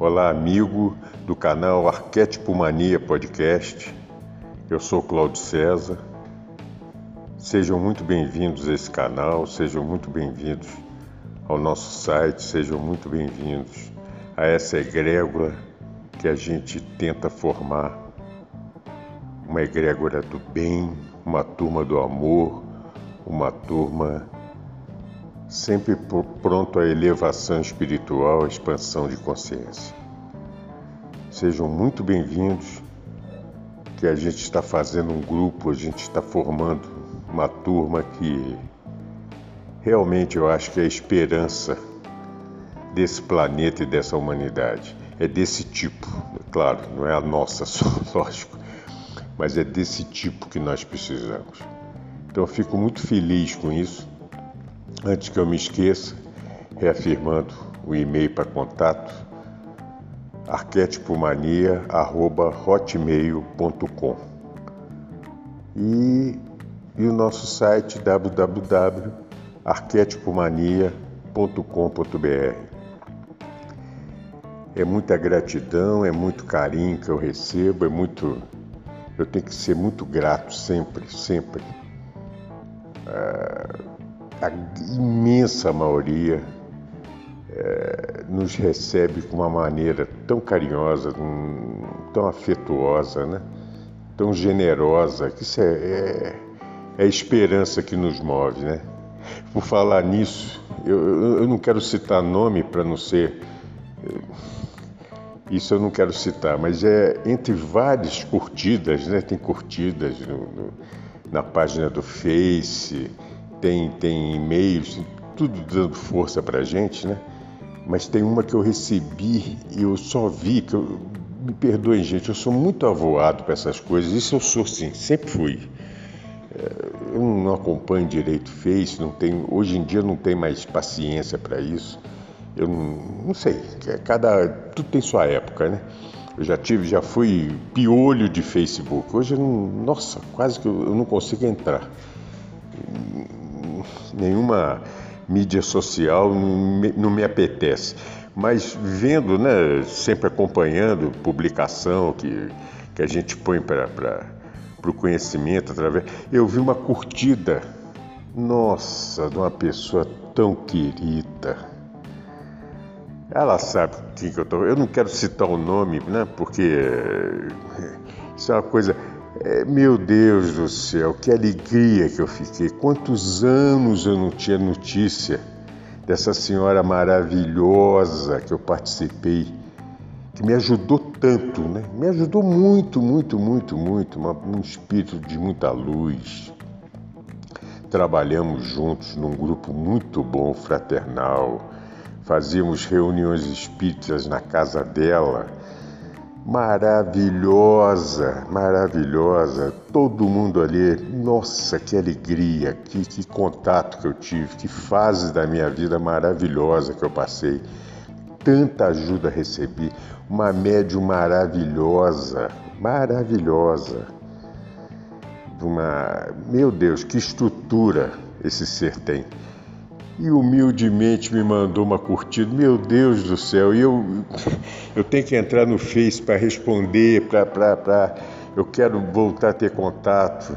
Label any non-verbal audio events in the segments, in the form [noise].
Olá, amigo do canal Arquétipo Mania Podcast. Eu sou Cláudio César. Sejam muito bem-vindos a esse canal, sejam muito bem-vindos ao nosso site, sejam muito bem-vindos a essa egrégora que a gente tenta formar uma egrégora do bem, uma turma do amor, uma turma sempre pronto à elevação espiritual, à expansão de consciência. Sejam muito bem-vindos, que a gente está fazendo um grupo, a gente está formando uma turma que realmente eu acho que é a esperança desse planeta e dessa humanidade. É desse tipo, claro, não é a nossa [laughs] só, lógico, mas é desse tipo que nós precisamos. Então eu fico muito feliz com isso Antes que eu me esqueça, reafirmando o e-mail para contato arquetipomania@hotmail.com e, e o nosso site www.arquetipomania.com.br. É muita gratidão, é muito carinho que eu recebo, é muito eu tenho que ser muito grato sempre, sempre. Uh, a imensa maioria é, nos recebe com uma maneira tão carinhosa, tão afetuosa, né? tão generosa, que isso é, é, é, a esperança que nos move. Né? Por falar nisso, eu, eu não quero citar nome para não ser. Isso eu não quero citar, mas é entre várias curtidas, né? Tem curtidas no, no, na página do Face, tem, tem e-mails, tudo dando força para a gente, né? Mas tem uma que eu recebi e eu só vi, que eu, me perdoem, gente, eu sou muito avoado para essas coisas, isso eu sou sim, sempre fui. É, eu não acompanho direito Face, não tenho, hoje em dia não tenho mais paciência para isso. Eu não, não sei, é cada tudo tem sua época, né? Eu já tive, já fui piolho de Facebook. Hoje eu não, nossa, quase que eu, eu não consigo entrar nenhuma mídia social não me, apetece. Mas vendo, né, sempre acompanhando publicação que, que a gente põe para o conhecimento através. Eu vi uma curtida, nossa, de uma pessoa tão querida. Ela sabe quem que eu estou. Eu não quero citar o nome, né? Porque isso é uma coisa. É, meu Deus do céu, que alegria que eu fiquei. Quantos anos eu não tinha notícia dessa senhora maravilhosa que eu participei, que me ajudou tanto, né? Me ajudou muito, muito, muito, muito. Um espírito de muita luz. Trabalhamos juntos num grupo muito bom, fraternal. Fazíamos reuniões espíritas na casa dela maravilhosa, maravilhosa. Todo mundo ali, nossa, que alegria, que, que contato que eu tive, que fase da minha vida maravilhosa que eu passei. Tanta ajuda recebi, uma médium maravilhosa, maravilhosa. Uma, meu Deus, que estrutura esse ser tem e humildemente me mandou uma curtida. Meu Deus do céu, e eu, eu tenho que entrar no Face para responder, para. Eu quero voltar a ter contato.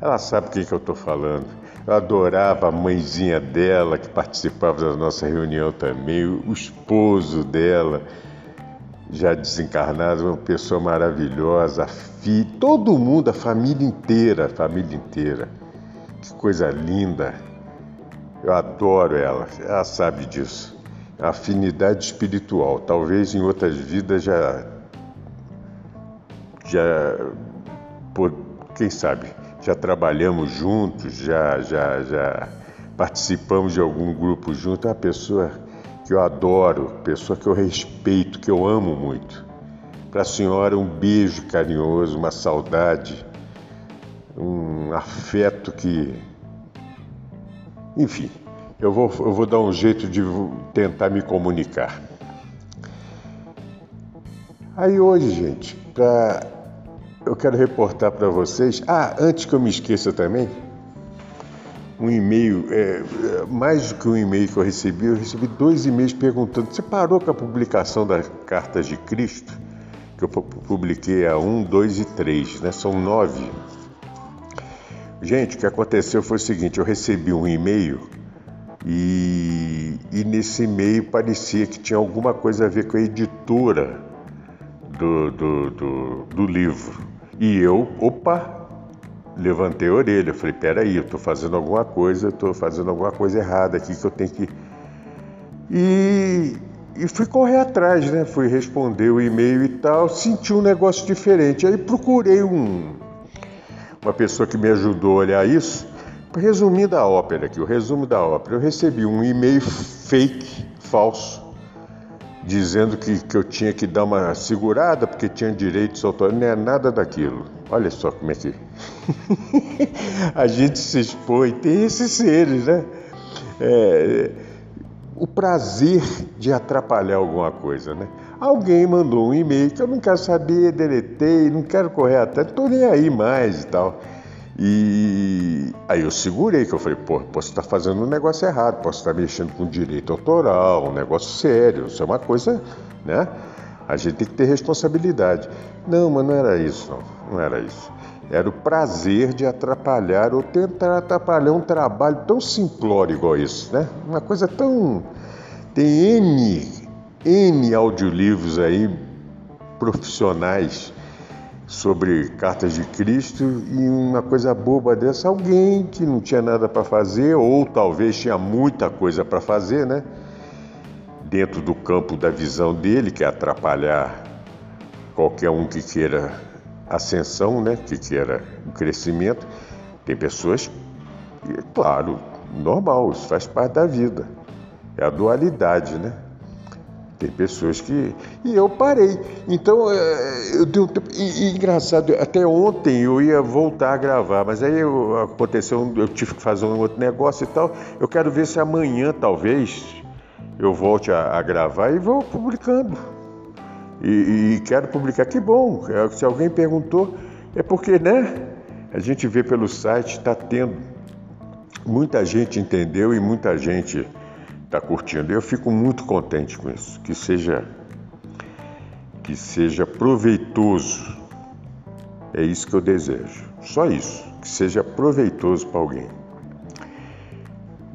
Ela sabe quem que eu estou falando. Eu adorava a mãezinha dela, que participava da nossa reunião também, o esposo dela, já desencarnado, uma pessoa maravilhosa, a filha, todo mundo, a família inteira, a família inteira. Que coisa linda. Eu adoro ela, ela sabe disso. Afinidade espiritual. Talvez em outras vidas já. Já. Por, quem sabe? Já trabalhamos juntos, já, já, já participamos de algum grupo junto. É uma pessoa que eu adoro, pessoa que eu respeito, que eu amo muito. Para a senhora, um beijo carinhoso, uma saudade, um afeto que. Enfim, eu vou, eu vou dar um jeito de tentar me comunicar. Aí hoje, gente, pra... eu quero reportar para vocês. Ah, antes que eu me esqueça também, um e-mail, é, mais do que um e-mail que eu recebi, eu recebi dois e-mails perguntando: você parou com a publicação das Cartas de Cristo? Que eu publiquei a 1, 2 e 3, né? São nove. Gente, o que aconteceu foi o seguinte: eu recebi um e-mail e, e nesse e-mail parecia que tinha alguma coisa a ver com a editora do, do, do, do livro. E eu, opa, levantei a orelha. Falei: peraí, eu estou fazendo alguma coisa, estou fazendo alguma coisa errada aqui que eu tenho que. E, e fui correr atrás, né? Fui responder o e-mail e tal, senti um negócio diferente. Aí procurei um, uma pessoa que me ajudou a olhar isso. Resumindo a ópera aqui, o resumo da ópera, eu recebi um e-mail fake, falso, dizendo que, que eu tinha que dar uma segurada porque tinha direitos autorais. Não é nada daquilo. Olha só como é que [laughs] a gente se expõe. Tem esses seres, né? É, o prazer de atrapalhar alguma coisa, né? Alguém mandou um e-mail que eu não quero saber, deletei, não quero correr atrás, não estou nem aí mais e tal. E aí eu segurei, que eu falei, pô, posso estar fazendo um negócio errado, posso estar mexendo com direito autoral, um negócio sério, isso é uma coisa, né? A gente tem que ter responsabilidade. Não, mas não era isso, não, não era isso. Era o prazer de atrapalhar ou tentar atrapalhar um trabalho tão simplório igual isso, né? Uma coisa tão. Tem N, N audiolivros aí profissionais sobre cartas de Cristo e uma coisa boba dessa, alguém que não tinha nada para fazer, ou talvez tinha muita coisa para fazer, né? Dentro do campo da visão dele, que é atrapalhar qualquer um que queira ascensão, né? Que queira o crescimento. Tem pessoas, claro, normal, isso faz parte da vida. É a dualidade, né? Tem pessoas que. E eu parei. Então, é, eu dei um tempo. E, e, engraçado, até ontem eu ia voltar a gravar, mas aí eu, aconteceu, eu tive que fazer um outro negócio e tal. Eu quero ver se amanhã, talvez, eu volte a, a gravar e vou publicando. E, e, quero publicar. Que bom! É, se alguém perguntou, é porque, né? A gente vê pelo site, está tendo. Muita gente entendeu e muita gente está curtindo. Eu fico muito contente com isso, que seja que seja proveitoso. É isso que eu desejo. Só isso, que seja proveitoso para alguém.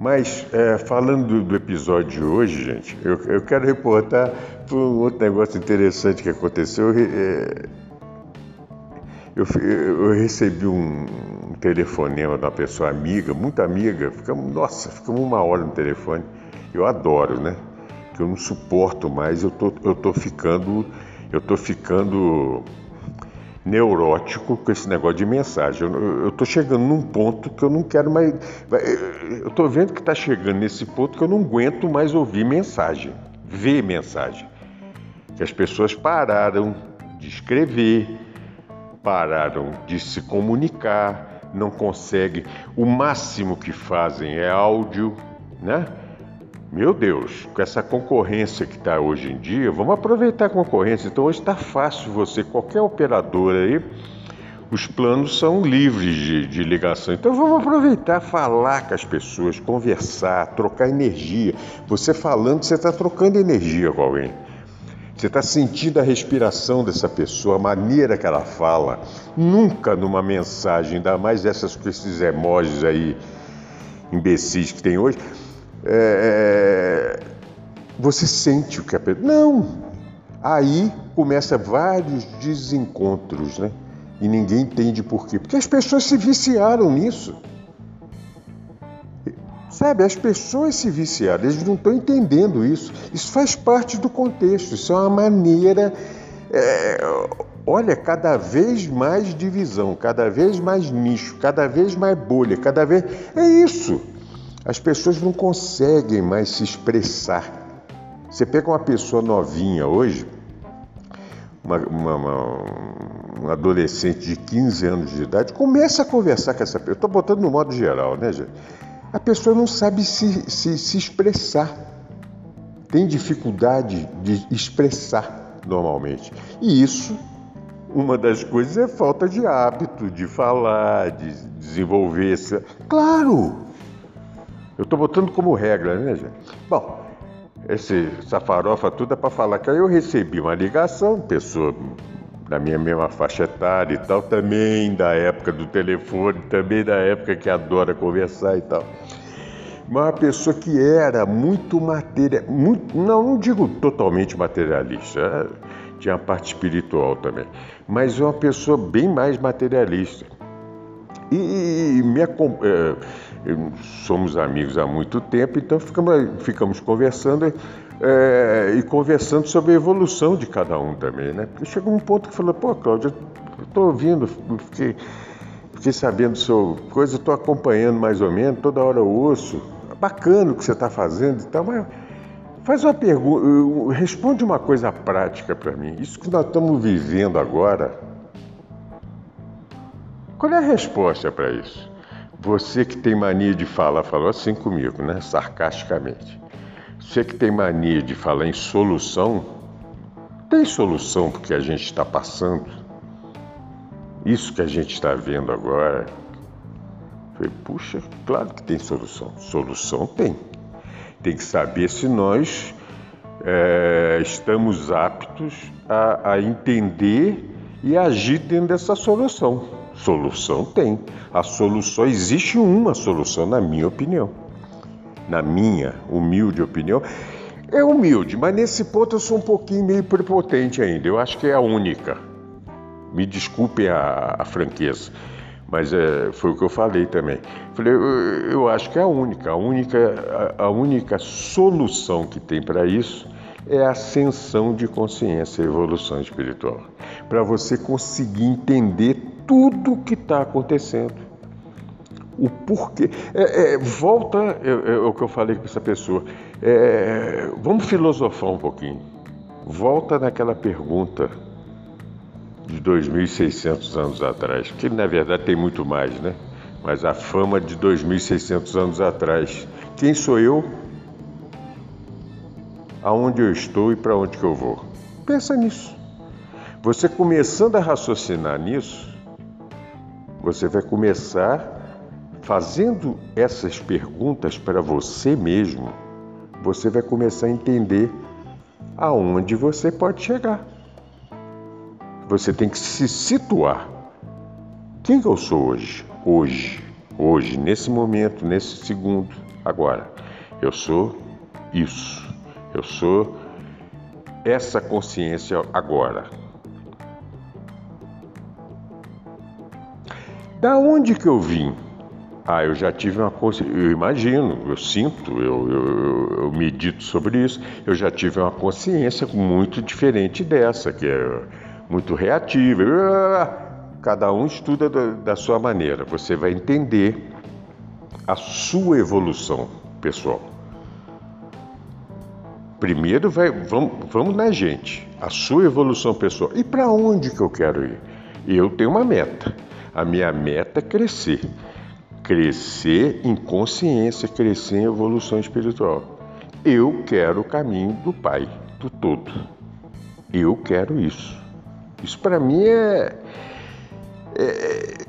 Mas é, falando do, episódio de hoje, gente, eu, eu quero reportar um outro negócio interessante que aconteceu. É, eu, eu, recebi um, um telefonema de uma pessoa amiga, muito amiga, ficamos, nossa, ficamos uma hora no telefone eu adoro, né? Que eu não suporto mais, eu tô, eu tô ficando, eu tô ficando neurótico com esse negócio de mensagem. Eu, tô chegando num ponto que eu não quero mais. Eu tô vendo que está chegando nesse ponto que eu não aguento mais ouvir mensagem, ver mensagem. Que as pessoas pararam de escrever, pararam de se comunicar, não conseguem. O máximo que fazem é áudio, né? Meu Deus, com essa concorrência que está hoje em dia, vamos aproveitar a concorrência. Então hoje está fácil você, qualquer operador aí, os planos são livres de, de, ligação. Então vamos aproveitar, falar com as pessoas, conversar, trocar energia. Você falando, você está trocando energia com alguém. Você está sentindo a respiração dessa pessoa, a maneira que ela fala. Nunca numa mensagem, ainda mais essas esses emojis aí imbecis que tem hoje é, é, você sente o que a pessoa. Não! Aí começa vários desencontros, né? E ninguém entende por quê. Porque as pessoas se viciaram nisso. Sabe, as pessoas se viciaram, eles não estão entendendo isso. Isso faz parte do contexto, isso é uma maneira. É, olha, cada vez mais divisão, cada vez mais nicho, cada vez mais bolha, cada vez. É isso. As pessoas não conseguem mais se expressar. Você pega uma pessoa novinha hoje, uma, uma, uma, um adolescente de 15 anos de idade, começa a conversar com essa pessoa. Estou botando no modo geral, né, gente? A pessoa não sabe se, se, se expressar, tem dificuldade de expressar normalmente. E isso, uma das coisas é falta de hábito, de falar, de desenvolver. Claro! Eu estou botando como regra, né, gente? Bom, esse, essa farofa toda é para falar que eu recebi uma ligação, pessoa da minha mesma faixa etária e tal, também da época do telefone, também da época que adora conversar e tal. Mas uma pessoa que era muito material, muito, não, não digo totalmente materialista, é, tinha a parte espiritual também, mas uma pessoa bem mais materialista. E, e me, é, somos amigos há muito tempo, então ficamos, ficamos conversando é, e conversando sobre a evolução de cada um também, né? Porque chegou um ponto que falou, pô, Cláudio, estou ouvindo, fiquei, fiquei sabendo sua coisa, estou acompanhando mais ou menos, toda hora eu ouço, bacana o que você está fazendo e tal, mas faz uma pergunta, responde uma coisa prática para mim. Isso que nós estamos vivendo agora, qual é a resposta para isso? Você que tem mania de falar, falou assim comigo, né? Sarcasticamente. Você que tem mania de falar em solução, tem solução porque a gente está passando. Isso que a gente está vendo agora. Falei, puxa, claro que tem solução. Solução tem. Tem que saber se nós é, estamos aptos a, a entender e agir dentro dessa solução. Solução tem. A solução existe uma solução, na minha opinião. Na minha humilde opinião. É humilde, mas nesse ponto eu sou um pouquinho meio prepotente ainda. Eu acho que é a única. Me desculpem a, a franqueza, mas é, foi o que eu falei também. Falei, eu, eu acho que é a única, a única, a, a única solução que tem para isso é a ascensão de consciência e evolução espiritual. Para você conseguir entender tudo o que está acontecendo. O porquê. É, é, volta, é, é, o que eu falei com essa pessoa. É, vamos filosofar um pouquinho. Volta naquela pergunta de 2.600 anos atrás, que na verdade tem muito mais, né? Mas a fama de 2.600 anos atrás. Quem sou eu? Aonde eu estou e para onde que eu vou? Pensa nisso. Você começando a raciocinar nisso, você vai começar fazendo essas perguntas para você mesmo. Você vai começar a entender aonde você pode chegar. Você tem que se situar. Quem eu sou hoje? Hoje, hoje, nesse momento, nesse segundo, agora. Eu sou isso. Eu sou essa consciência agora. Da onde que eu vim? Ah, eu já tive uma consciência, eu imagino, eu sinto, eu, eu, eu, medito sobre isso, eu já tive uma consciência muito diferente dessa, que é muito reativa. Cada um estuda da, sua maneira, você vai entender a sua evolução pessoal. Primeiro vai, vamos, vamos na gente, a sua evolução pessoal. E para onde que eu quero ir? Eu tenho uma meta. A minha meta é crescer. Crescer em consciência, crescer em evolução espiritual. Eu quero o caminho do Pai, do todo. Eu quero isso. Isso para mim é, é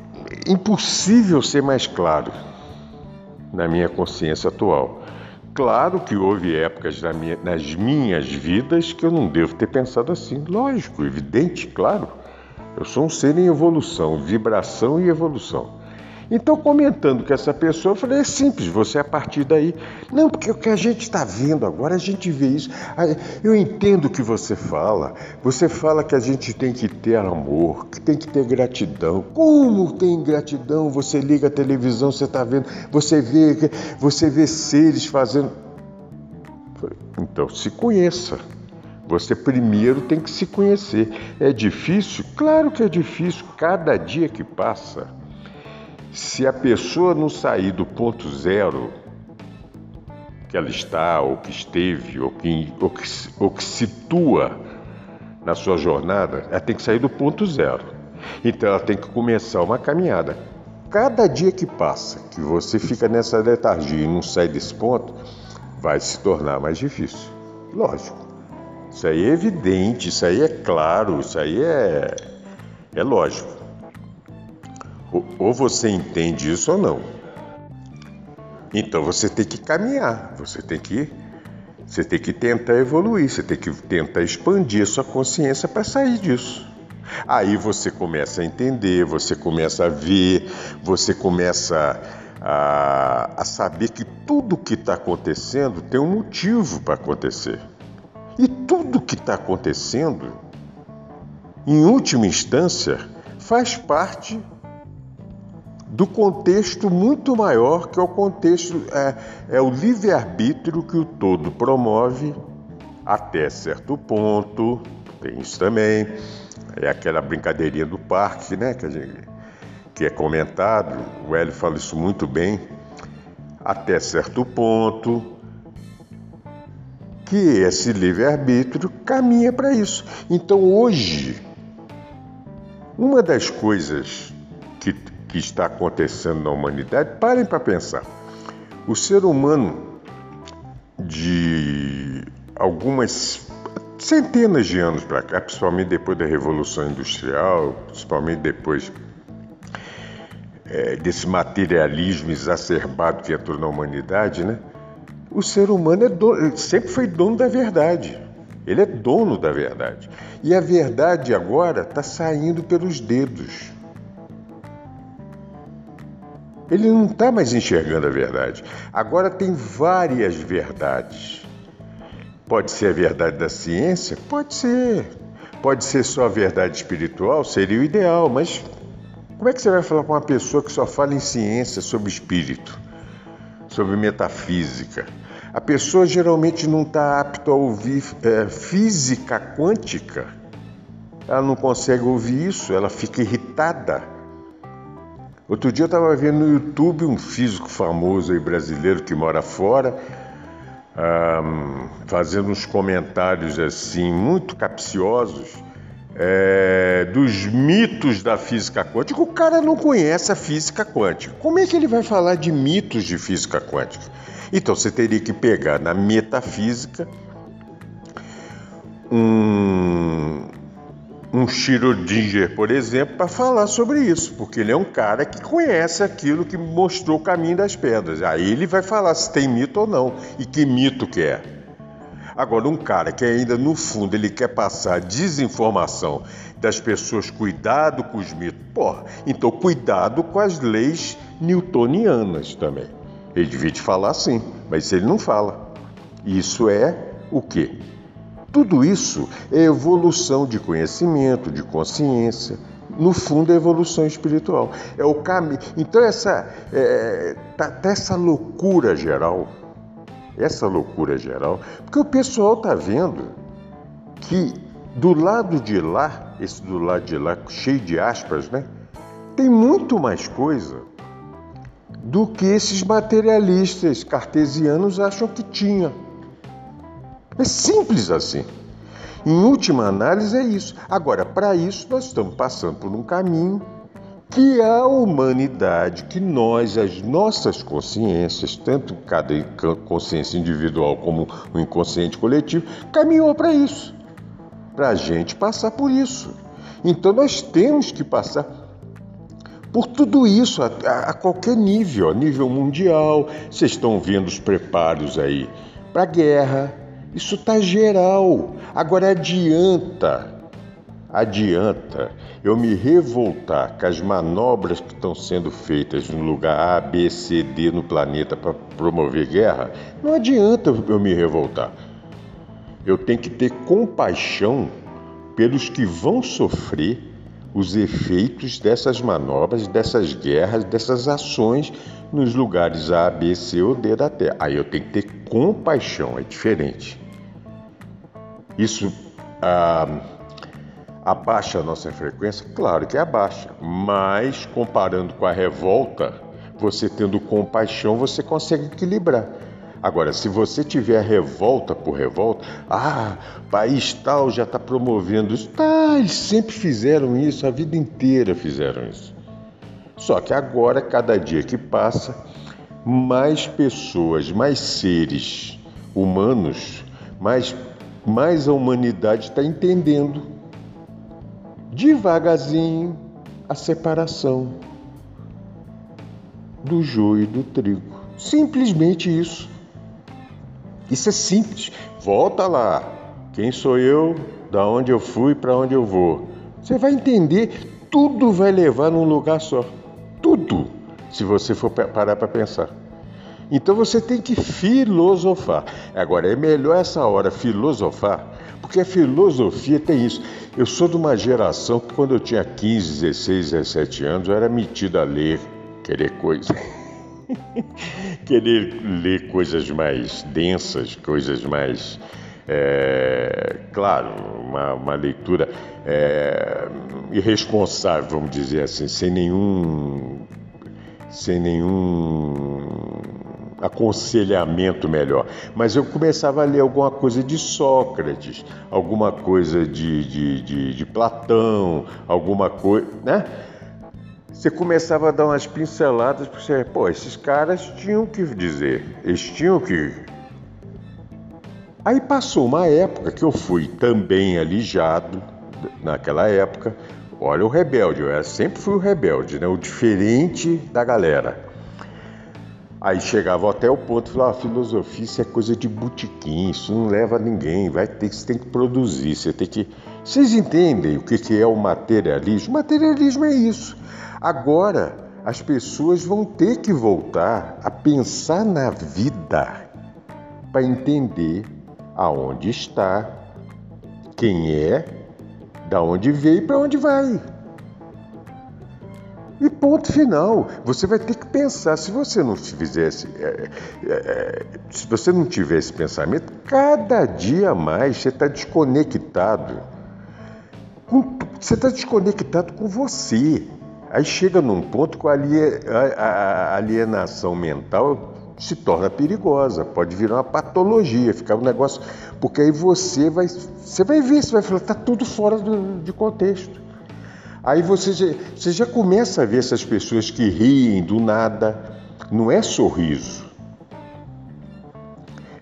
impossível ser mais claro na minha consciência atual. Claro que houve épocas na minha, nas minhas vidas que eu não devo ter pensado assim. Lógico, evidente, claro. Eu sou um ser em evolução, vibração e evolução. Então, comentando com essa pessoa, eu falei: é simples, você a partir daí. Não, porque o que a gente está vendo agora, a gente vê isso. Eu entendo o que você fala. Você fala que a gente tem que ter amor, que tem que ter gratidão. Como tem gratidão? Você liga a televisão, você está vendo, você vê, você vê seres fazendo. Então, se conheça. Você primeiro tem que se conhecer. É difícil? Claro que é difícil. Cada dia que passa, se a pessoa não sair do ponto zero, que ela está, ou que esteve, ou que, ou que, ou que situa na sua jornada, ela tem que sair do ponto zero. Então ela tem que começar uma caminhada. Cada dia que passa, que você fica nessa letargia e não sai desse ponto, vai se tornar mais difícil. Lógico. Isso aí é evidente, isso aí é claro, isso aí é, é lógico. Ou você entende isso ou não. Então você tem que caminhar, você tem que você tem que tentar evoluir, você tem que tentar expandir a sua consciência para sair disso. Aí você começa a entender, você começa a ver, você começa a, a saber que tudo que está acontecendo tem um motivo para acontecer. E tudo que está acontecendo, em última instância, faz parte do contexto muito maior que é o contexto é, é o livre-arbítrio que o todo promove até certo ponto. Tem isso também. É aquela brincadeirinha do parque, né? Que, gente, que é comentado. O Hélio fala isso muito bem. Até certo ponto, que esse livre-arbítrio caminha para isso. Então, hoje, uma das coisas que que está acontecendo na humanidade, parem para pensar. O ser humano, de algumas centenas de anos para cá, principalmente depois da Revolução Industrial, principalmente depois é, desse materialismo exacerbado que entrou na humanidade, né? O ser humano é dono, sempre foi dono da verdade. Ele é dono da verdade. E a verdade agora está saindo pelos dedos. Ele não está mais enxergando a verdade. Agora tem várias verdades. Pode ser a verdade da ciência? Pode ser. Pode ser só a verdade espiritual? Seria o ideal, mas como é que você vai falar com uma pessoa que só fala em ciência sobre espírito, sobre metafísica? A pessoa geralmente não está apta a ouvir é, física quântica. Ela não consegue ouvir isso, ela fica irritada Outro dia eu estava vendo no YouTube um físico famoso aí brasileiro que mora fora, um, fazendo uns comentários assim muito capciosos é, dos mitos da física quântica. O cara não conhece a física quântica. Como é que ele vai falar de mitos de física quântica? Então você teria que pegar na metafísica um, um Schrödinger, por exemplo, para falar sobre isso, porque ele é um cara que conhece aquilo que mostrou o caminho das pedras. Aí ele vai falar se tem mito ou não e que mito que é. Agora, um cara que ainda no fundo ele quer passar desinformação das pessoas, cuidado com os mitos, porra, então cuidado com as leis newtonianas também. Ele devia te falar sim, mas ele não fala. Isso é o quê? Tudo isso é evolução de conhecimento, de consciência. No fundo, é evolução espiritual. É o caminho. Então, essa, é, tá, tá essa loucura geral, essa loucura geral, porque o pessoal está vendo que do lado de lá, esse do lado de lá, cheio de aspas, né? Tem muito mais coisa do que esses materialistas cartesianos acham que tinha. É simples assim. Em última análise, é isso. Agora, para isso, nós estamos passando por um caminho que a humanidade, que nós, as nossas consciências, tanto cada consciência individual como o inconsciente coletivo, caminhou para isso, para a gente passar por isso. Então nós temos que passar por tudo isso a, a, qualquer nível, a nível mundial. Vocês estão vendo os preparos aí para a guerra, isso está geral. Agora adianta, adianta eu me revoltar com as manobras que estão sendo feitas no lugar A, B, C, D no planeta para promover guerra? Não adianta eu me revoltar. Eu tenho que ter compaixão pelos que vão sofrer os efeitos dessas manobras, dessas guerras, dessas ações nos lugares A, B, C ou D da Terra. Aí eu tenho que ter compaixão, é diferente. Isso ah, abaixa a nossa frequência? Claro que abaixa, mas comparando com a revolta, você tendo compaixão, você consegue equilibrar. Agora, se você tiver revolta por revolta, ah, país tal já está promovendo isso. Tá, eles sempre fizeram isso, a vida inteira fizeram isso. Só que agora, cada dia que passa, mais pessoas, mais seres humanos, mais, mais a humanidade está entendendo devagarzinho a separação do joio e do trigo. Simplesmente isso. Isso é simples. Volta lá. Quem sou eu? Da onde eu fui? Para onde eu vou? Você vai entender. Tudo vai levar num lugar só. Tudo. Se você for parar para pensar. Então você tem que filosofar. Agora, é melhor essa hora filosofar, porque a filosofia tem isso. Eu sou de uma geração que, quando eu tinha 15, 16, 17 anos, eu era metido a ler, querer coisa. Querer ler coisas mais densas, coisas mais. É, claro, uma, uma leitura é, irresponsável, vamos dizer assim, sem nenhum, sem nenhum aconselhamento melhor. Mas eu começava a ler alguma coisa de Sócrates, alguma coisa de, de, de, de Platão, alguma coisa, né? Você começava a dar umas pinceladas, porque você, pô, esses caras tinham que dizer, eles tinham que. Aí passou uma época que eu fui também alijado, naquela época. Olha o rebelde, eu sempre fui o rebelde, né? o diferente da galera. Aí chegava até o ponto e falava, ah, filosofia isso é coisa de botequim, isso não leva a ninguém, vai ter, você tem que produzir, você tem que. Vocês entendem o que é o materialismo? O materialismo é isso Agora, as pessoas vão ter que voltar a pensar na vida para entender aonde está, quem é, da onde veio e para onde vai. E ponto final. Você vai ter que pensar. Se você não fizesse, é, é, é, se você não tiver esse pensamento, cada dia mais você está desconectado. Com, você está desconectado com você. Aí chega num ponto que a alienação mental se torna perigosa, pode virar uma patologia, ficar um negócio. Porque aí você vai, você vai ver, você vai falar, está tudo fora do, de contexto. Aí você já, você já começa a ver essas pessoas que riem do nada, não é sorriso.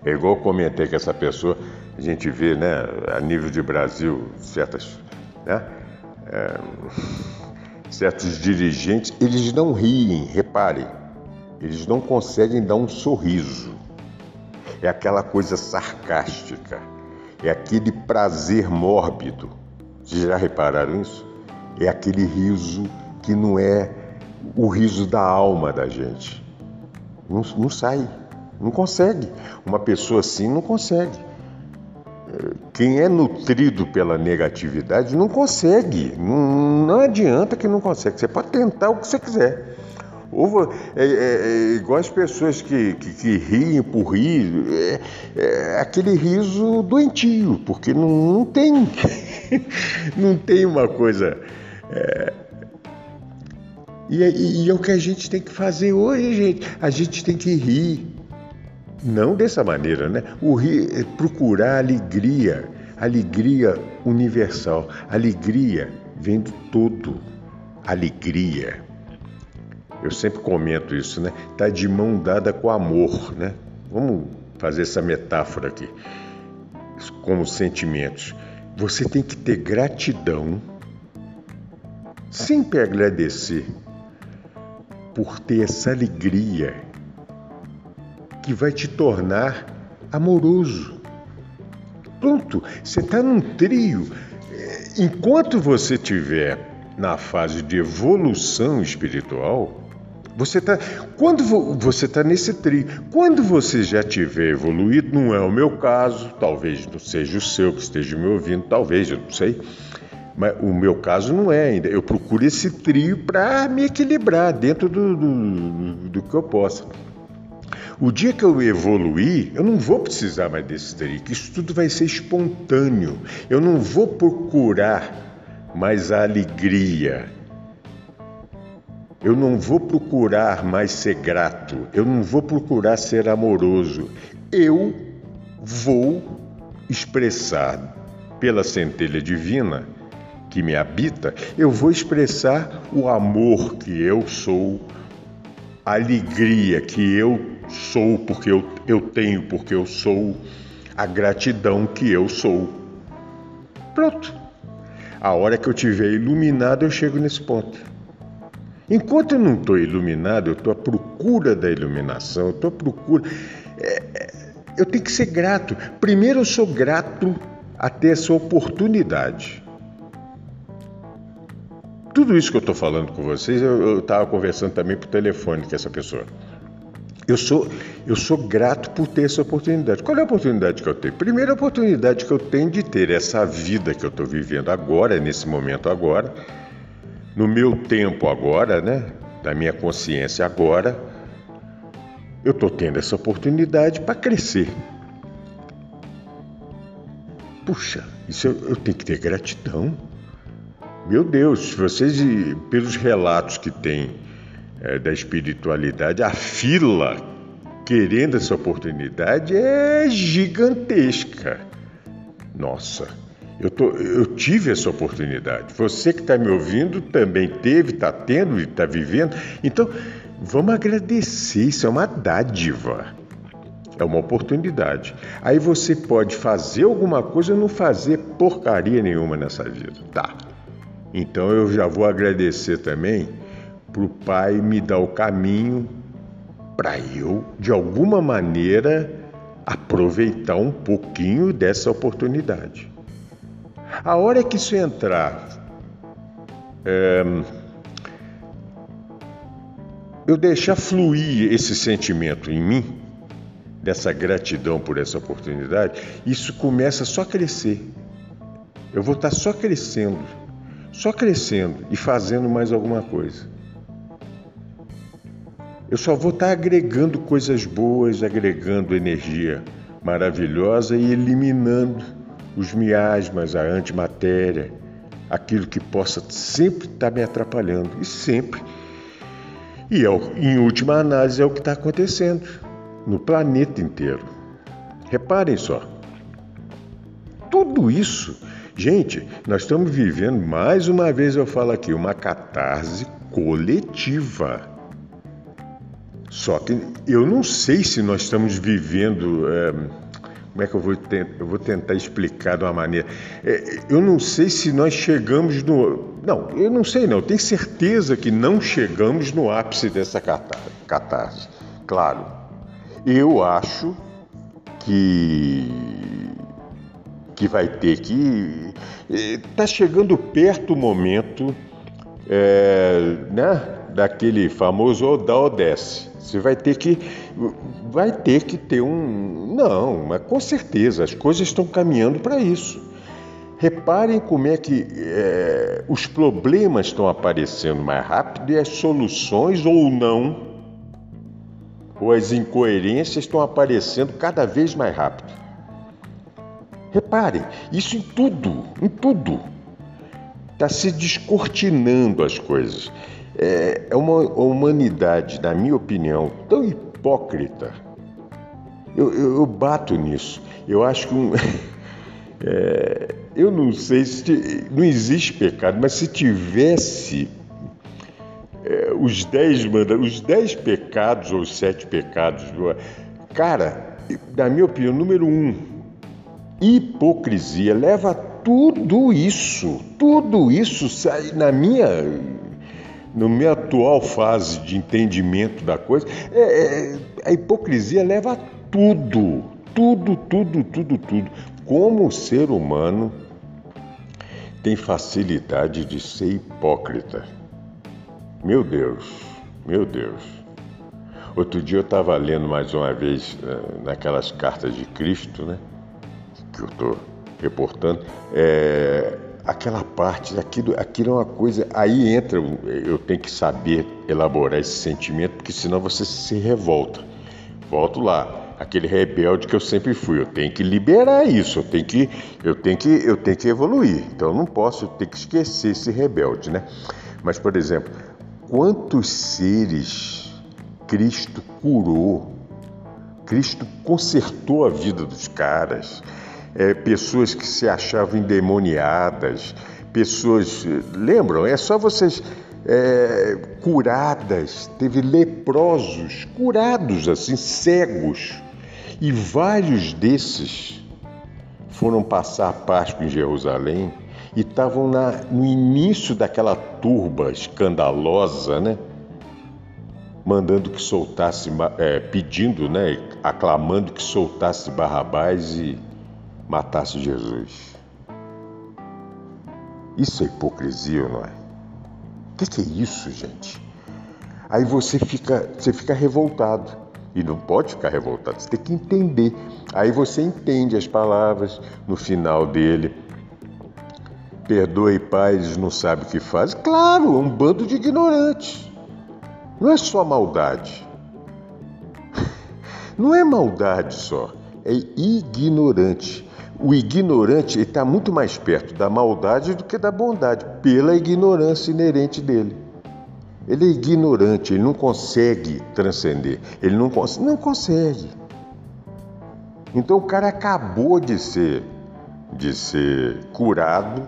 É igual eu comentei que essa pessoa, a gente vê, né, a nível de Brasil, certas. Né, é, certos dirigentes, eles não riem, reparem, eles não conseguem dar um sorriso. É aquela coisa sarcástica, é aquele prazer mórbido. Vocês já repararam isso? É aquele riso que não é o riso da alma da gente. Não, não sai, não consegue. Uma pessoa assim não consegue quem é nutrido pela negatividade não consegue. Não, não adianta que não consegue. Você pode tentar o que você quiser. Ou, é, é, é igual as pessoas que, que, que riem por rir, é, é, aquele riso doentio, porque não, não tem [laughs] não tem uma coisa. É, e, e, e é o que a gente tem que fazer hoje, gente. A gente tem que rir. Não dessa maneira, né? O rir é procurar alegria, alegria universal. Alegria vem do todo. Alegria. Eu sempre comento isso, né? Tá de mão dada com amor, né? Vamos fazer essa metáfora aqui. Como sentimentos. Você tem que ter gratidão, sempre agradecer por ter essa alegria que vai te tornar amoroso. Pronto, você está num trio. Enquanto você estiver na fase de evolução espiritual, você está. Quando você está nesse trio, quando você já tiver evoluído, não é o meu caso, talvez não seja o seu que esteja me ouvindo, talvez, eu não sei. Mas o meu caso não é ainda. Eu procuro esse trio para me equilibrar dentro do, do, do que eu possa. O dia que eu evoluir, eu não vou precisar mais desse trick, isso tudo vai ser espontâneo. Eu não vou procurar mais a alegria. Eu não vou procurar mais ser grato, eu não vou procurar ser amoroso. Eu vou expressar pela centelha divina que me habita, eu vou expressar o amor que eu sou, a alegria que eu sou porque eu, eu tenho, porque eu sou, a gratidão que eu sou. Pronto. A hora que eu tiver iluminado, eu chego nesse ponto. Enquanto eu não estou iluminado, eu estou à procura da iluminação, eu estou à procura. É, é, eu tenho que ser grato. Primeiro, eu sou grato a ter essa oportunidade. Tudo isso que eu estou falando com vocês, eu estava conversando também por telefone com essa pessoa. Eu sou, eu sou grato por ter essa oportunidade. Qual é a oportunidade que eu tenho? Primeira oportunidade que eu tenho de ter essa vida que eu estou vivendo agora, nesse momento agora, no meu tempo agora, né? Da minha consciência agora, eu estou tendo essa oportunidade para crescer. Puxa, isso eu, eu tenho que ter gratidão. Meu Deus, vocês, pelos relatos que tem é, da espiritualidade, a fila querendo essa oportunidade é gigantesca. Nossa, eu, tô, eu tive essa oportunidade. Você que está me ouvindo também teve, está tendo e está vivendo. Então, vamos agradecer, isso é uma dádiva. É uma oportunidade. Aí você pode fazer alguma coisa ou não fazer porcaria nenhuma nessa vida. Tá. Então eu já vou agradecer também para o Pai me dar o caminho para eu, de alguma maneira, aproveitar um pouquinho dessa oportunidade. A hora que isso entrar, é, eu deixar fluir esse sentimento em mim, dessa gratidão por essa oportunidade, isso começa só a crescer. Eu vou estar só crescendo, só crescendo e fazendo mais alguma coisa. Eu só vou estar agregando coisas boas, agregando energia maravilhosa e eliminando os miasmas, a antimatéria, aquilo que possa sempre estar me atrapalhando. E sempre. E é em última análise é o que está acontecendo no planeta inteiro. Reparem só. Tudo isso, gente, nós estamos vivendo, mais uma vez eu falo aqui, uma catarse coletiva. Só que eu não sei se nós estamos vivendo. É, como é que eu vou, eu vou tentar explicar de uma maneira? É, eu não sei se nós chegamos no. Não, eu não sei não. Eu tenho certeza que não chegamos no ápice dessa catarse. Claro, eu acho que que vai ter que está chegando perto o momento é, né, daquele famoso da Odesse. Você vai ter que vai ter que ter um não, mas com certeza as coisas estão caminhando para isso. Reparem como é que é, os problemas estão aparecendo mais rápido e as soluções ou não ou as incoerências estão aparecendo cada vez mais rápido. Reparem, isso em tudo, em tudo. Está se descortinando as coisas. É, é uma humanidade, na minha opinião, tão hipócrita. Eu, eu, eu bato nisso. Eu acho que um. [laughs] É, eu não sei se. Não existe pecado, mas se tivesse é, os dez os dez pecados ou os sete pecados, cara, na minha opinião, número um, hipocrisia leva tudo isso, tudo isso sai na minha na minha atual fase de entendimento da coisa, é, é, a hipocrisia leva tudo, tudo, tudo, tudo, tudo. Como o ser humano tem facilidade de ser hipócrita. Meu Deus, meu Deus. Outro dia eu estava lendo mais uma vez eh, naquelas cartas de Cristo, né? Que eu estou reportando. É, aquela parte, aquilo, aquilo é uma coisa. Aí entra, eu tenho que saber elaborar esse sentimento, porque senão você se revolta. Volto lá, aquele rebelde que eu sempre fui. Eu tenho que liberar isso, eu tenho que, eu tenho que, eu tenho que evoluir. Então eu não posso ter que esquecer esse rebelde, né? Mas, por exemplo, quantos seres Cristo curou, Cristo consertou a vida dos caras, é, pessoas que se achavam endemoniadas, pessoas. Lembram? É só vocês. É, curadas, teve leprosos, curados assim, cegos. E vários desses foram passar a Páscoa em Jerusalém e estavam no início daquela turba escandalosa, né? Mandando que soltasse, é, pedindo, né? Aclamando que soltasse Barrabás e matasse Jesus. Isso é hipocrisia, não é? O que, que, é isso, gente? Aí você fica, você fica revoltado. E não pode ficar revoltado, você tem que entender. Aí você entende as palavras no final dele. Perdoe, pai, eles não sabem o que fazem. Claro, é um bando de ignorantes. Não é só maldade. [laughs] Não é maldade só, é ignorante. O ignorante está muito mais perto da maldade do que da bondade, pela ignorância inerente dele. Ele é ignorante, ele não consegue transcender, ele não, cons não consegue. Então o cara acabou de ser, de ser curado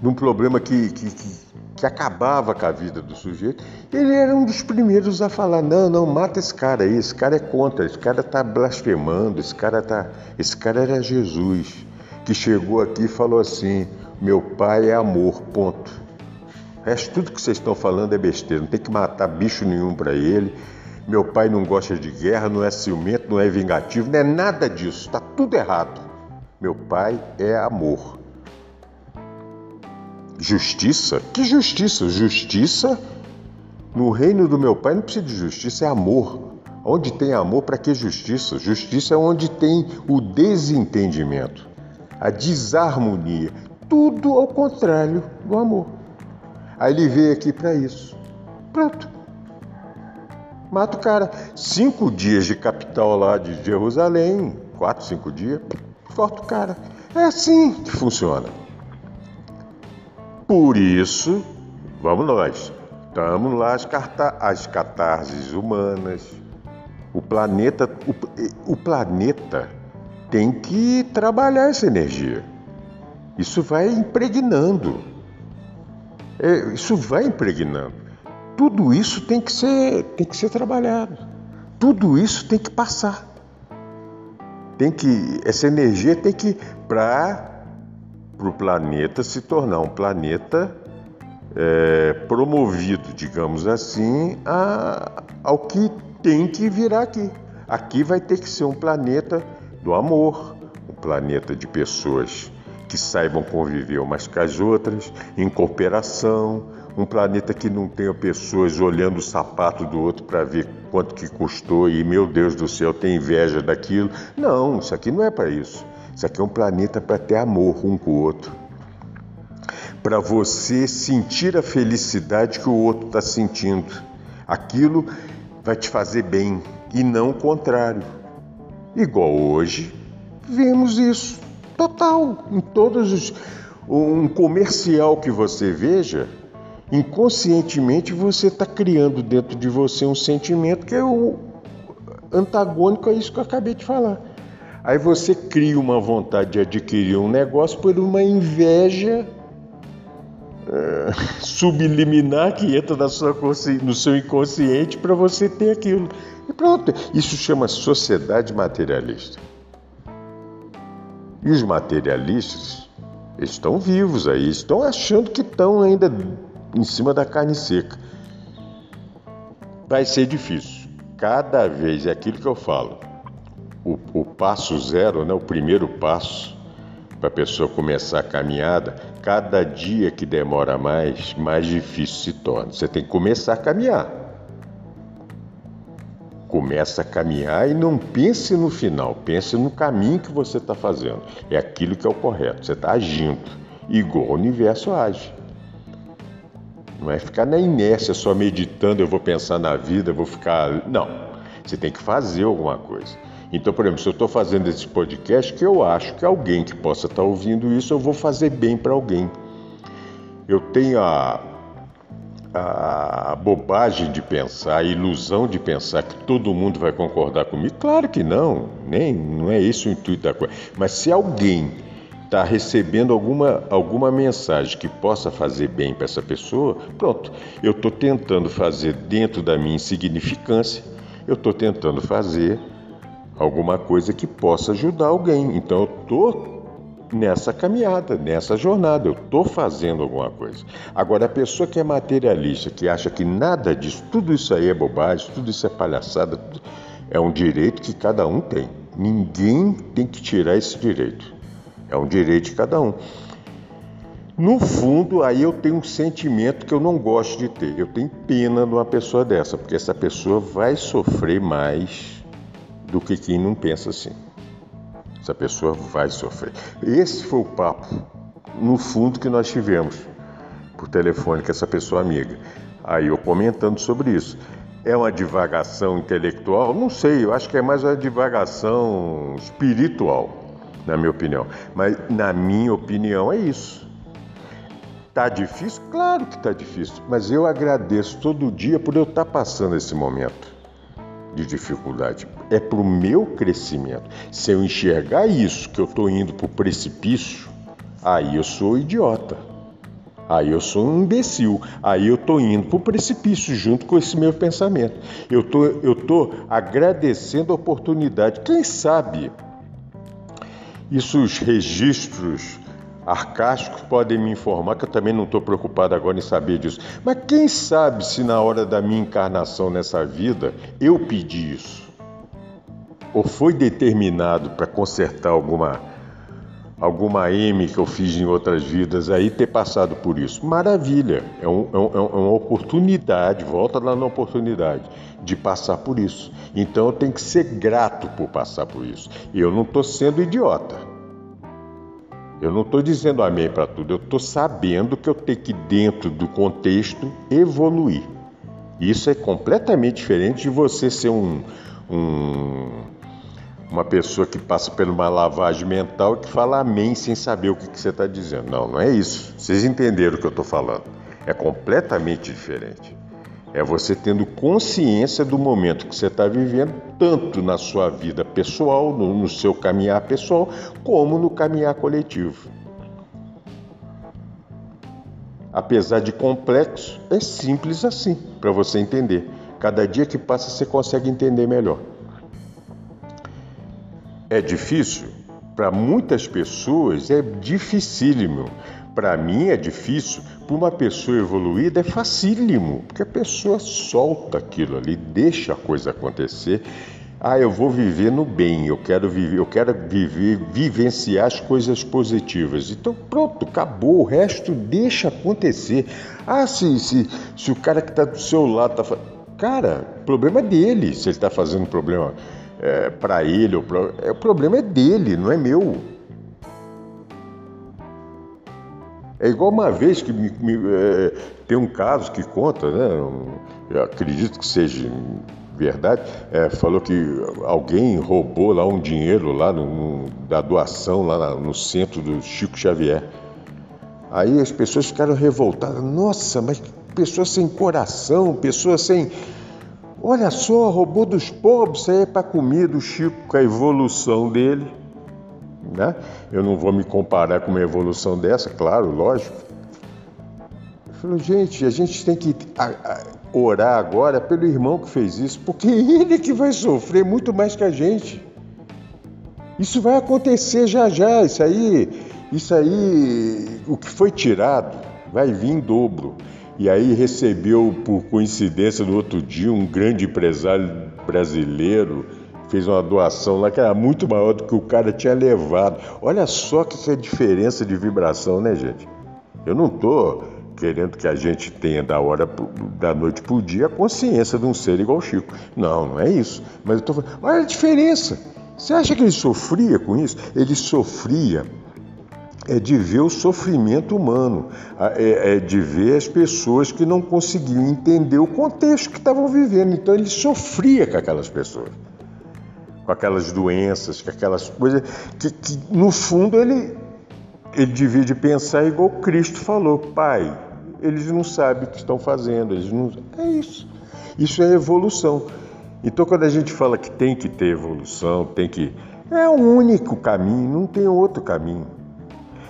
de um problema que, que, que, que acabava com a vida do sujeito. Ele era um dos primeiros a falar: não, não, mata esse cara aí, esse cara é contra, esse cara está blasfemando, esse cara tá. Esse cara era Jesus, que chegou aqui e falou assim: meu pai é amor, ponto. O resto, tudo que vocês estão falando é besteira, não tem que matar bicho nenhum para ele. Meu pai não gosta de guerra, não é ciumento, não é vingativo, não é nada disso, está tudo errado. Meu pai é amor. Justiça? Que justiça? Justiça? No reino do meu pai não precisa de justiça, é amor. Onde tem amor, para que justiça? Justiça é onde tem o desentendimento, a desarmonia. Tudo ao contrário do amor. Aí ele veio aqui para isso. Pronto. Mata o cara. Cinco dias de capital lá de Jerusalém, quatro, cinco dias, corta o cara. É assim que funciona. Por isso, vamos nós. Estamos lá as, as catarses humanas. O planeta, o, o planeta tem que trabalhar essa energia. Isso vai impregnando. É, isso vai impregnando. Tudo isso tem que ser, tem que ser trabalhado. Tudo isso tem que passar. Tem que essa energia tem que para o planeta se tornar um planeta é, promovido, digamos assim, a, ao que tem que virar aqui. Aqui vai ter que ser um planeta do amor, um planeta de pessoas que saibam conviver umas com as outras, em cooperação, um planeta que não tenha pessoas olhando o sapato do outro para ver quanto que custou e, meu Deus do céu, tem inveja daquilo. Não, isso aqui não é para isso. Isso aqui é um planeta para ter amor um com o outro. Para você sentir a felicidade que o outro está sentindo. Aquilo vai te fazer bem e não o contrário. Igual hoje, vemos isso. Total, em todos os. Um comercial que você veja, inconscientemente você está criando dentro de você um sentimento que é o antagônico a isso que eu acabei de falar. Aí você cria uma vontade de adquirir um negócio por uma inveja é, subliminar que entra na sua no seu inconsciente para você ter aquilo. E pronto, isso chama sociedade materialista. E os materialistas estão vivos aí, estão achando que estão ainda em cima da carne seca. Vai ser difícil. Cada vez é aquilo que eu falo. O, o passo zero, né, o primeiro passo para a pessoa começar a caminhada, cada dia que demora mais, mais difícil se torna. Você tem que começar a caminhar. Começa a caminhar e não pense no final, pense no caminho que você está fazendo. É aquilo que é o correto, você está agindo, igual o universo age. Não é ficar na inércia só meditando, eu vou pensar na vida, eu vou ficar. Não, você tem que fazer alguma coisa. Então, por exemplo, se eu estou fazendo esse podcast, que eu acho que alguém que possa estar tá ouvindo isso, eu vou fazer bem para alguém. Eu tenho a, a bobagem de pensar, a ilusão de pensar que todo mundo vai concordar comigo? Claro que não, nem não é esse o intuito da coisa. Mas se alguém está recebendo alguma, alguma mensagem que possa fazer bem para essa pessoa, pronto, eu estou tentando fazer dentro da minha insignificância, eu estou tentando fazer alguma coisa que possa ajudar alguém. Então eu estou nessa caminhada, nessa jornada. Eu estou fazendo alguma coisa. Agora, a pessoa que é materialista, que acha que nada disso, tudo isso aí é bobagem, tudo isso é palhaçada, é um direito que cada um tem. Ninguém tem que tirar esse direito. É um direito de cada um. No fundo, aí eu tenho um sentimento que eu não gosto de ter. Eu tenho pena de uma pessoa dessa, porque essa pessoa vai sofrer mais do que quem não pensa assim. Essa pessoa vai sofrer. Esse foi o papo, no fundo, que nós tivemos por telefone com essa pessoa amiga. Aí eu comentando sobre isso. É uma divagação intelectual? Não sei, eu acho que é mais uma divagação espiritual, na minha opinião. Mas na minha opinião é isso. Tá difícil? Claro que tá difícil, mas eu agradeço todo dia por eu estar tá passando esse momento de dificuldade, é para o meu crescimento. Se eu enxergar isso, que eu estou indo para o precipício, aí eu sou idiota. Aí eu sou um imbecil. Aí eu estou indo para o precipício junto com esse meu pensamento. Eu tô, estou tô agradecendo a oportunidade. Quem sabe isso os registros arcásticos podem me informar, que eu também não estou preocupado agora em saber disso. Mas quem sabe se na hora da minha encarnação nessa vida eu pedi isso? Ou foi determinado para consertar alguma alguma M que eu fiz em outras vidas aí ter passado por isso? Maravilha! É, um, é, um, é uma oportunidade, volta lá na oportunidade de passar por isso. Então eu tenho que ser grato por passar por isso. Eu não estou sendo idiota. Eu não estou dizendo amém para tudo, eu estou sabendo que eu tenho que, dentro do contexto, evoluir. Isso é completamente diferente de você ser um, um, uma pessoa que passa por uma lavagem mental e que fala amém sem saber o que, que você está dizendo. Não, não é isso. Vocês entenderam o que eu estou falando. É completamente diferente. É você tendo consciência do momento que você está vivendo, tanto na sua vida pessoal, no, no seu caminhar pessoal, como no caminhar coletivo. Apesar de complexo, é simples assim para você entender. Cada dia que passa você consegue entender melhor. É difícil? Para muitas pessoas é dificílimo. Para mim é difícil para uma pessoa evoluída é facílimo, porque a pessoa solta aquilo ali, deixa a coisa acontecer. Ah, eu vou viver no bem, eu quero viver, eu quero viver, vivenciar as coisas positivas. Então pronto, acabou, o resto deixa acontecer. Ah, se, se, se o cara que está do seu lado está Cara, o problema é dele, se ele está fazendo problema é, para ele, pra... é, o problema é dele, não é meu. É igual uma vez que me, me, é, tem um caso que conta, né? Eu acredito que seja verdade, é, falou que alguém roubou lá um dinheiro lá no, no, da doação lá no centro do Chico Xavier. Aí as pessoas ficaram revoltadas. Nossa, mas pessoa sem coração, pessoa sem. Olha só, roubou dos pobres, isso aí é para comer do Chico, com a evolução dele. Né? Eu não vou me comparar com uma evolução dessa, claro, lógico. Eu falo, gente, a gente tem que orar agora pelo irmão que fez isso, porque [laughs] ele que vai sofrer muito mais que a gente. Isso vai acontecer já já, isso aí, isso aí, o que foi tirado vai vir em dobro. E aí recebeu, por coincidência, no outro dia, um grande empresário brasileiro fez uma doação lá que era muito maior do que o cara tinha levado. Olha só que é a diferença de vibração, né, gente? Eu não estou querendo que a gente tenha da hora da noite para o dia a consciência de um ser igual o Chico. Não, não é isso. Mas eu estou falando, olha a diferença. Você acha que ele sofria com isso? Ele sofria é de ver o sofrimento humano, é, é de ver as pessoas que não conseguiam entender o contexto que estavam vivendo. Então ele sofria com aquelas pessoas com aquelas doenças, com aquelas coisas que, que no fundo ele, ele devia de pensar igual Cristo falou, Pai, eles não sabem o que estão fazendo, eles não. É isso. Isso é evolução. Então, quando a gente fala que tem que ter evolução, tem que. É o único caminho, não tem outro caminho.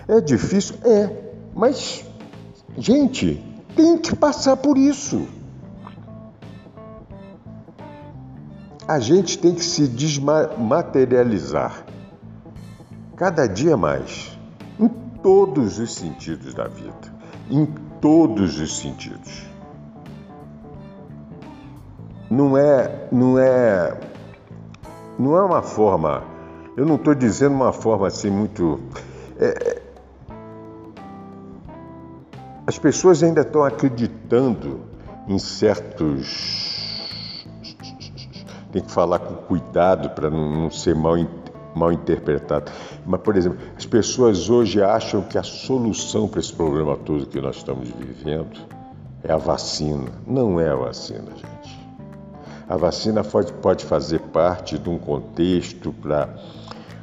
É difícil? É. Mas, gente, tem que passar por isso. A gente tem que se desmaterializar cada dia mais, em todos os sentidos da vida, em todos os sentidos. Não é, não é, não é uma forma. Eu não estou dizendo uma forma assim muito. É, as pessoas ainda estão acreditando em certos tem que falar com cuidado para não, não, ser mal, mal interpretado. Mas, por exemplo, as pessoas hoje acham que a solução para esse problema todo que nós estamos vivendo é a vacina. Não é a vacina, gente. A vacina pode, pode fazer parte de um contexto para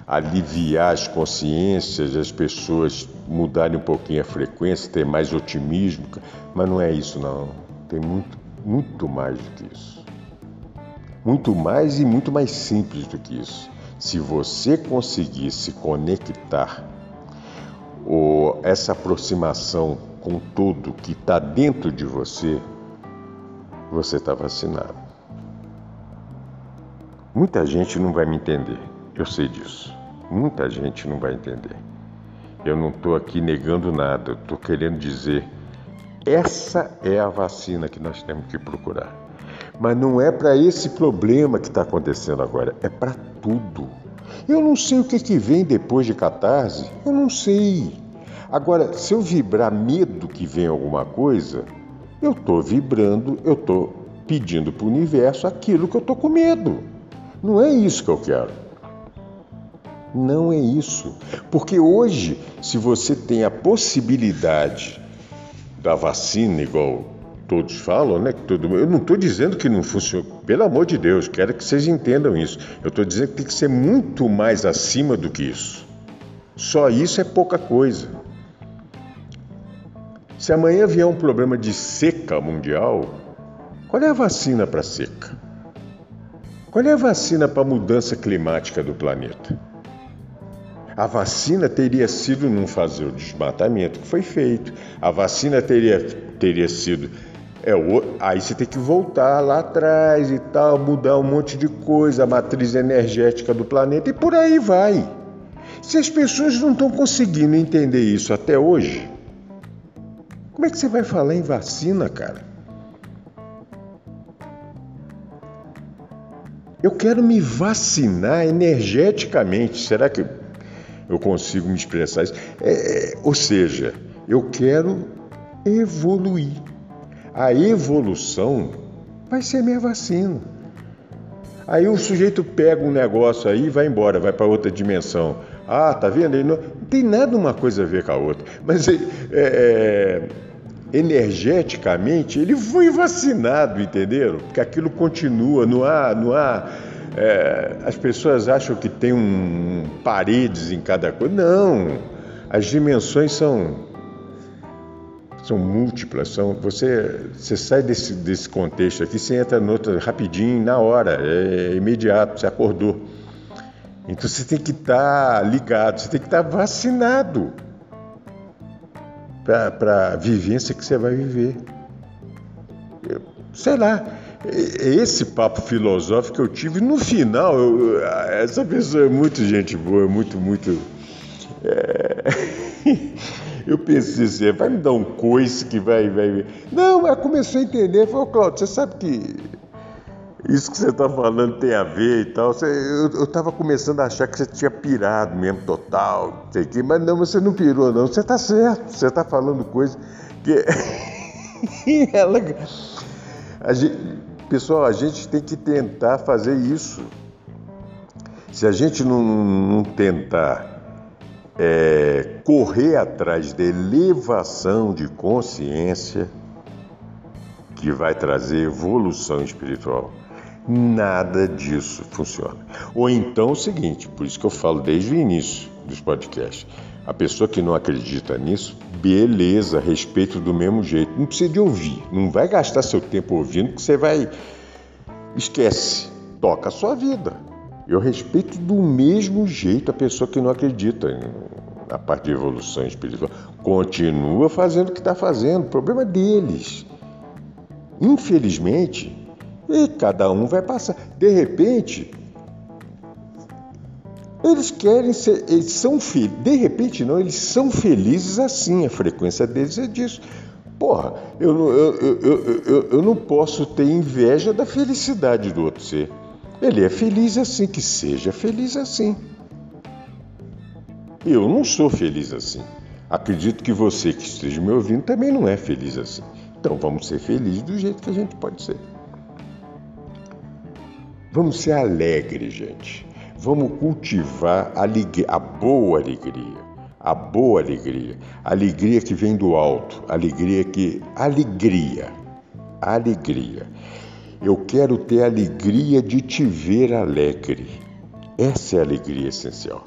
aliviar as consciências, as pessoas mudarem um pouquinho a frequência, ter mais otimismo, mas não é isso não. Tem muito, muito mais do que isso. Muito mais e muito mais simples do que isso. Se você conseguir se conectar ou essa aproximação com tudo que está dentro de você, você está vacinado. Muita gente não vai me entender, eu sei disso. Muita gente não vai entender. Eu não estou aqui negando nada, estou querendo dizer: essa é a vacina que nós temos que procurar. Mas não é para esse problema que está acontecendo agora, é para tudo. Eu não sei o que, que vem depois de catarse, eu não sei. Agora, se eu vibrar medo que vem alguma coisa, eu estou vibrando, eu estou pedindo para o universo aquilo que eu estou com medo. Não é isso que eu quero. Não é isso. Porque hoje, se você tem a possibilidade da vacina, igual todos falam, né? Que todo, eu não estou dizendo que não funciona, pelo amor de Deus, quero que vocês entendam isso. Eu estou dizendo que tem que ser muito mais acima do que isso. Só isso é pouca coisa. Se amanhã vier um problema de seca mundial, qual é a vacina para seca? Qual é a vacina para a mudança climática do planeta? A vacina teria sido não fazer o desmatamento que foi feito. A vacina teria, teria sido é, aí você tem que voltar lá atrás e tal, mudar um monte de coisa, a matriz energética do planeta e por aí vai. Se as pessoas não estão conseguindo entender isso até hoje, como é que você vai falar em vacina, cara? Eu quero me vacinar energeticamente. Será que eu consigo me expressar isso? É, é ou seja, eu quero evoluir. A evolução vai ser minha vacina. Aí o sujeito pega um negócio aí e vai embora, vai para outra dimensão. Ah, tá vendo? Ele não, não, tem nada uma coisa a ver com a outra. Mas é, é, energeticamente ele foi vacinado, entenderam? Porque aquilo continua, não há, não há. É, as pessoas acham que tem um paredes em cada coisa. Não, as dimensões são são múltiplas, são, você, você sai desse, desse contexto aqui, você entra no outro rapidinho, na hora, é, é imediato, você acordou. Então você tem que estar tá ligado, você tem que estar tá vacinado para a vivência que você vai viver. Eu, sei lá, esse papo filosófico que eu tive, no final, eu, essa pessoa é muito gente boa, muito, muito. É... [laughs] Eu pensei assim, vai me dar um coice que vai, vai. Não, ela começou a entender. Falou, Cláudio, você sabe que isso que você está falando tem a ver e tal. Você, eu estava começando a achar que você tinha pirado mesmo, total, sei que, mas não, você não pirou, não. Você está certo, você está falando coisa que. [laughs] ela. A gente, pessoal, a gente tem que tentar fazer isso. Se a gente não, não tentar é, correr atrás da elevação de consciência que vai trazer evolução espiritual. Nada disso funciona. Ou então o seguinte, por isso que eu falo desde o início dos podcasts, A pessoa que não acredita nisso, beleza, respeito do mesmo jeito. Não precisa de ouvir. Não vai gastar seu tempo ouvindo que você vai. Esquece. Toca a sua vida. Eu respeito do mesmo jeito a pessoa que não acredita na parte de evolução espiritual. Continua fazendo o que está fazendo. O problema é deles. Infelizmente, e cada um vai passar. De repente, eles querem ser, eles são felizes. De repente, não, eles são felizes assim. A frequência deles é disso. Porra, eu, eu, eu, eu, eu não posso ter inveja da felicidade do outro ser. Ele é feliz assim, que seja feliz assim. Eu não sou feliz assim. Acredito que você que esteja me ouvindo também não é feliz assim. Então vamos ser felizes do jeito que a gente pode ser. Vamos ser alegres, gente. Vamos cultivar a, a boa alegria. A boa alegria. A alegria que vem do alto. Alegria que. Alegria. Alegria. Eu quero ter a alegria de te ver alegre. Essa é a alegria essencial.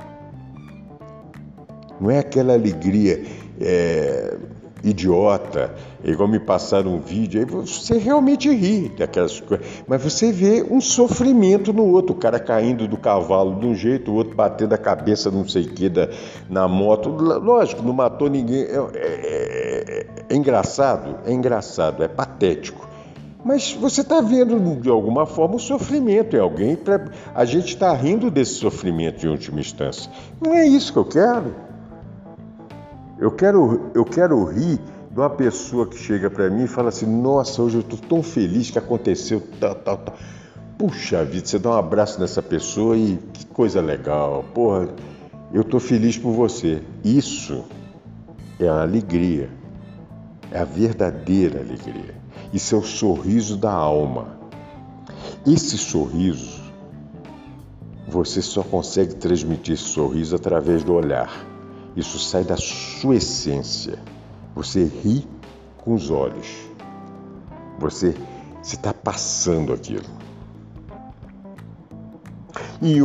Não é aquela alegria é, idiota, é igual me passaram um vídeo, aí você realmente ri daquelas coisas, mas você vê um sofrimento no outro, o cara caindo do cavalo de um jeito, o outro batendo a cabeça não sei o que da, na moto, lógico, não matou ninguém, é, é, é, é engraçado, é engraçado, é patético. Mas você está vendo de alguma forma o sofrimento em alguém, pra, a gente está rindo desse sofrimento em última instância. Não é isso que eu quero. Eu quero, eu quero rir de uma pessoa que chega para mim e fala assim: Nossa, hoje eu estou tão feliz que aconteceu tal, tal, tal. Puxa vida, você dá um abraço nessa pessoa e que coisa legal. Porra, eu estou feliz por você. Isso é a alegria, é a verdadeira alegria. Isso é o sorriso da alma. Esse sorriso, você só consegue transmitir esse sorriso através do olhar. Isso sai da sua essência. Você ri com os olhos. Você está passando aquilo. E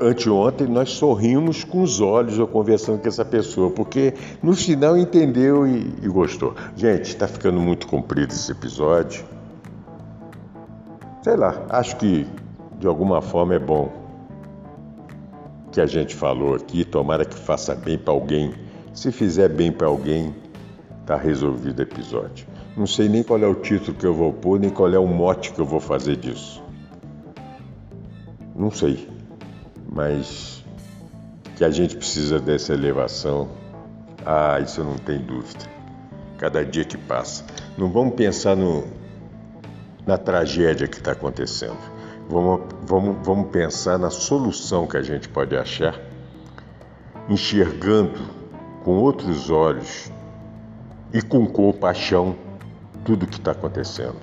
anteontem nós sorrimos com os olhos eu conversando com essa pessoa, porque no final entendeu e, e gostou. Gente, está ficando muito comprido esse episódio. Sei lá, acho que de alguma forma é bom que a gente falou aqui, tomara que faça bem para alguém. Se fizer bem para alguém, tá resolvido o episódio. Não sei nem qual é o título que eu vou pôr, nem qual é o mote que eu vou fazer disso. Não sei. Mas que a gente precisa dessa elevação, ah, isso não tenho dúvida. Cada dia que passa. Não vamos pensar no, na tragédia que está acontecendo. Vamos, vamos, vamos pensar na solução que a gente pode achar, enxergando com outros olhos e com compaixão tudo o que está acontecendo.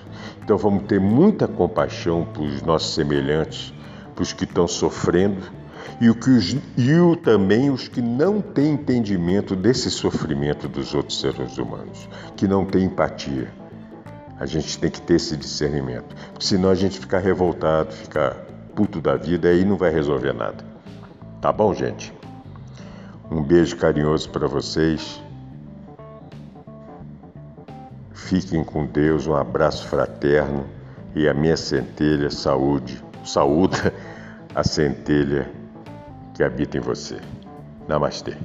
Então vamos ter muita compaixão para os nossos semelhantes, para os que estão sofrendo e, o que os, e o, também os que não têm entendimento desse sofrimento dos outros seres humanos, que não têm empatia. A gente tem que ter esse discernimento. Porque senão a gente fica revoltado, fica puto da vida aí não vai resolver nada. Tá bom, gente? Um beijo carinhoso para vocês. Fiquem com Deus, um abraço fraterno e a minha centelha, saúde, saúda a centelha que habita em você. Namastê.